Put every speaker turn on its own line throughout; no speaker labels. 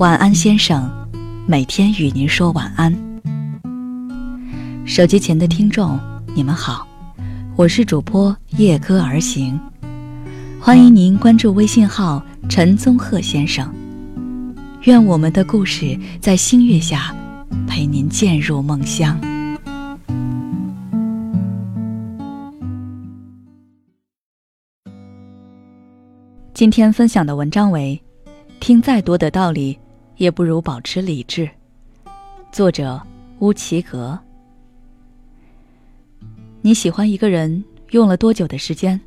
晚安，先生，每天与您说晚安。手机前的听众，你们好，我是主播夜歌而行，欢迎您关注微信号陈宗鹤先生。愿我们的故事在星月下陪您渐入梦乡。今天分享的文章为：听再多的道理，也不如保持理智。作者乌奇格。你喜欢一个人用了多久的时间？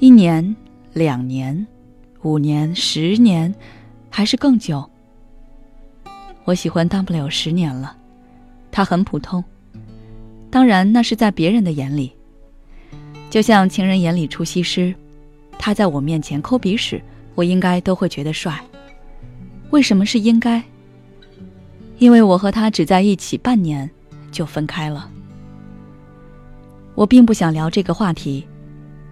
一年、两年、五年、十年，还是更久？我喜欢大不了十年了，他很普通，当然那是在别人的眼里，就像情人眼里出西施。他在我面前抠鼻屎，我应该都会觉得帅。为什么是应该？因为我和他只在一起半年，就分开了。我并不想聊这个话题，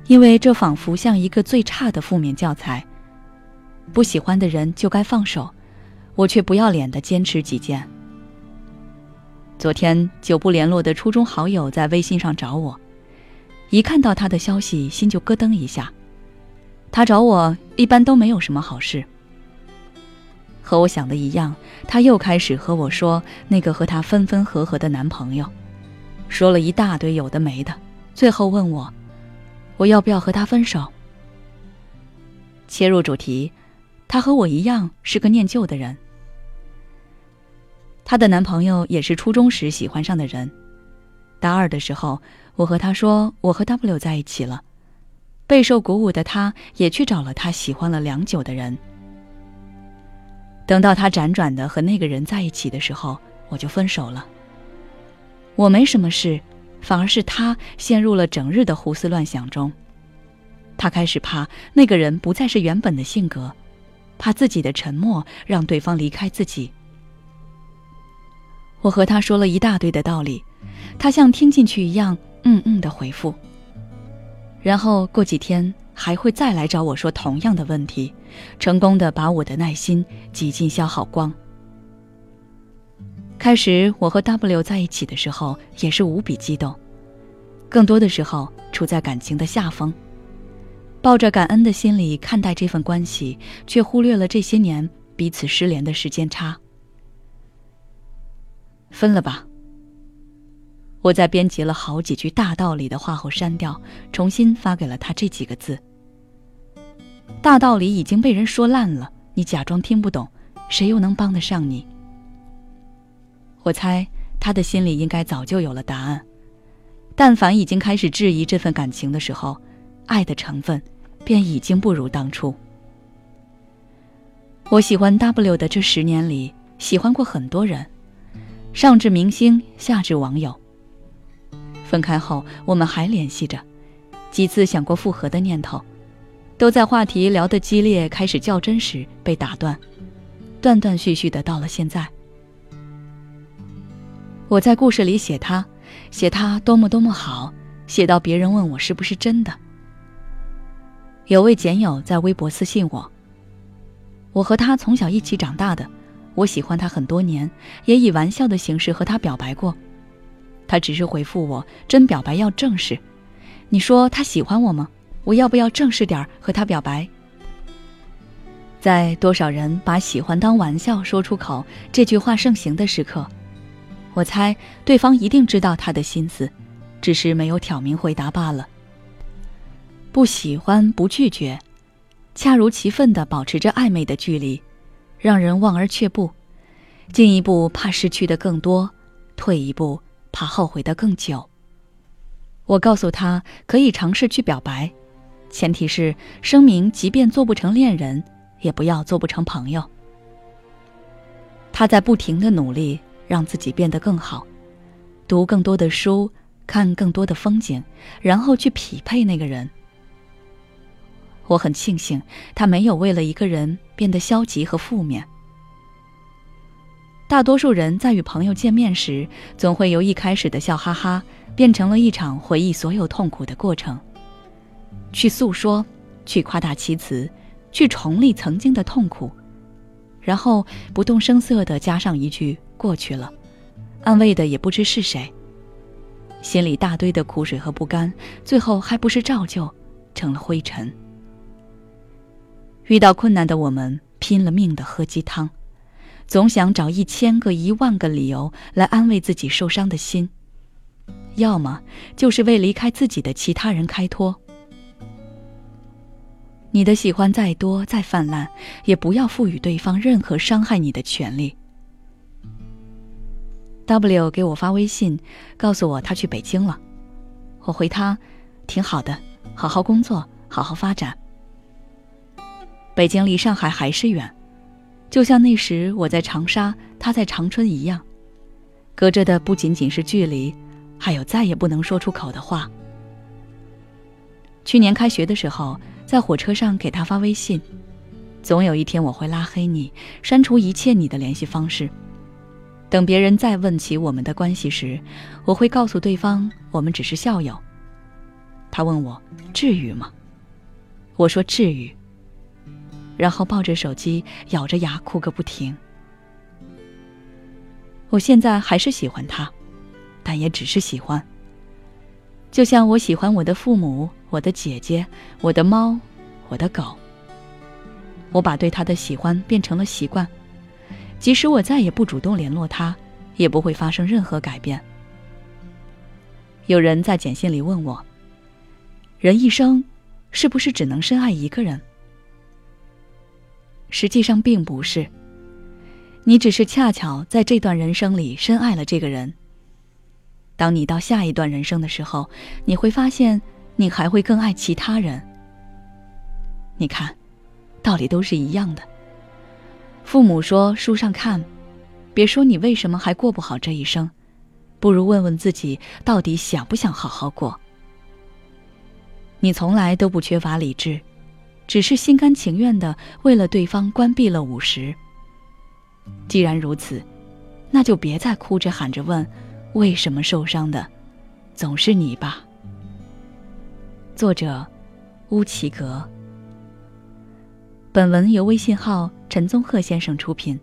因为这仿佛像一个最差的负面教材。不喜欢的人就该放手，我却不要脸的坚持己见。昨天久不联络的初中好友在微信上找我，一看到他的消息，心就咯噔一下。他找我一般都没有什么好事。和我想的一样，他又开始和我说那个和他分分合合的男朋友，说了一大堆有的没的，最后问我，我要不要和他分手？切入主题，他和我一样是个念旧的人。她的男朋友也是初中时喜欢上的人，大二的时候，我和他说我和 W 在一起了。备受鼓舞的他，也去找了他喜欢了良久的人。等到他辗转的和那个人在一起的时候，我就分手了。我没什么事，反而是他陷入了整日的胡思乱想中。他开始怕那个人不再是原本的性格，怕自己的沉默让对方离开自己。我和他说了一大堆的道理，他像听进去一样，嗯嗯的回复。然后过几天还会再来找我说同样的问题，成功的把我的耐心几近消耗光。开始我和 W 在一起的时候也是无比激动，更多的时候处在感情的下风，抱着感恩的心理看待这份关系，却忽略了这些年彼此失联的时间差。分了吧。我在编辑了好几句大道理的话后删掉，重新发给了他这几个字：“大道理已经被人说烂了，你假装听不懂，谁又能帮得上你？”我猜他的心里应该早就有了答案。但凡已经开始质疑这份感情的时候，爱的成分便已经不如当初。我喜欢 W 的这十年里，喜欢过很多人，上至明星，下至网友。分开后，我们还联系着，几次想过复合的念头，都在话题聊得激烈、开始较真时被打断，断断续续的到了现在。我在故事里写他，写他多么多么好，写到别人问我是不是真的。有位简友在微博私信我，我和他从小一起长大的，我喜欢他很多年，也以玩笑的形式和他表白过。他只是回复我：“真表白要正式。”你说他喜欢我吗？我要不要正式点儿和他表白？在多少人把喜欢当玩笑说出口这句话盛行的时刻，我猜对方一定知道他的心思，只是没有挑明回答罢了。不喜欢不拒绝，恰如其分地保持着暧昧的距离，让人望而却步。进一步怕失去的更多，退一步。怕后悔的更久。我告诉他可以尝试去表白，前提是声明，即便做不成恋人，也不要做不成朋友。他在不停的努力让自己变得更好，读更多的书，看更多的风景，然后去匹配那个人。我很庆幸他没有为了一个人变得消极和负面。大多数人在与朋友见面时，总会由一开始的笑哈哈，变成了一场回忆所有痛苦的过程。去诉说，去夸大其词，去重历曾经的痛苦，然后不动声色地加上一句“过去了”，安慰的也不知是谁。心里大堆的苦水和不甘，最后还不是照旧成了灰尘。遇到困难的我们，拼了命的喝鸡汤，总想找一千个、一万个理由来安慰自己受伤的心，要么就是为离开自己的其他人开脱。你的喜欢再多再泛滥，也不要赋予对方任何伤害你的权利。W 给我发微信，告诉我他去北京了。我回他，挺好的，好好工作，好好发展。北京离上海还是远，就像那时我在长沙，他在长春一样，隔着的不仅仅是距离，还有再也不能说出口的话。去年开学的时候，在火车上给他发微信，总有一天我会拉黑你，删除一切你的联系方式。等别人再问起我们的关系时，我会告诉对方我们只是校友。他问我至于吗？我说至于。然后抱着手机，咬着牙哭个不停。我现在还是喜欢他，但也只是喜欢。就像我喜欢我的父母、我的姐姐、我的猫、我的狗。我把对他的喜欢变成了习惯。即使我再也不主动联络他，也不会发生任何改变。有人在简信里问我：“人一生是不是只能深爱一个人？”实际上并不是，你只是恰巧在这段人生里深爱了这个人。当你到下一段人生的时候，你会发现你还会更爱其他人。你看，道理都是一样的。父母说：“书上看，别说你为什么还过不好这一生，不如问问自己到底想不想好好过。”你从来都不缺乏理智，只是心甘情愿的为了对方关闭了五十。既然如此，那就别再哭着喊着问为什么受伤的总是你吧。作者：乌奇格。本文由微信号。陈宗鹤先生出品，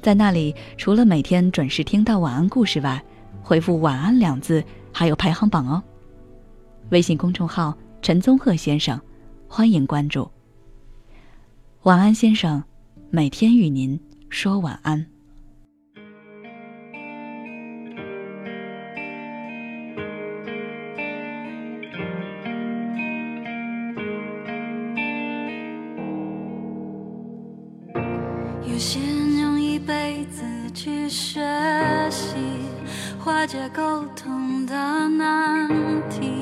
在那里除了每天准时听到晚安故事外，回复“晚安”两字还有排行榜哦。微信公众号陈宗鹤先生，欢迎关注。晚安，先生，每天与您说晚安。
有些人用一辈子去学习化解沟通的难题，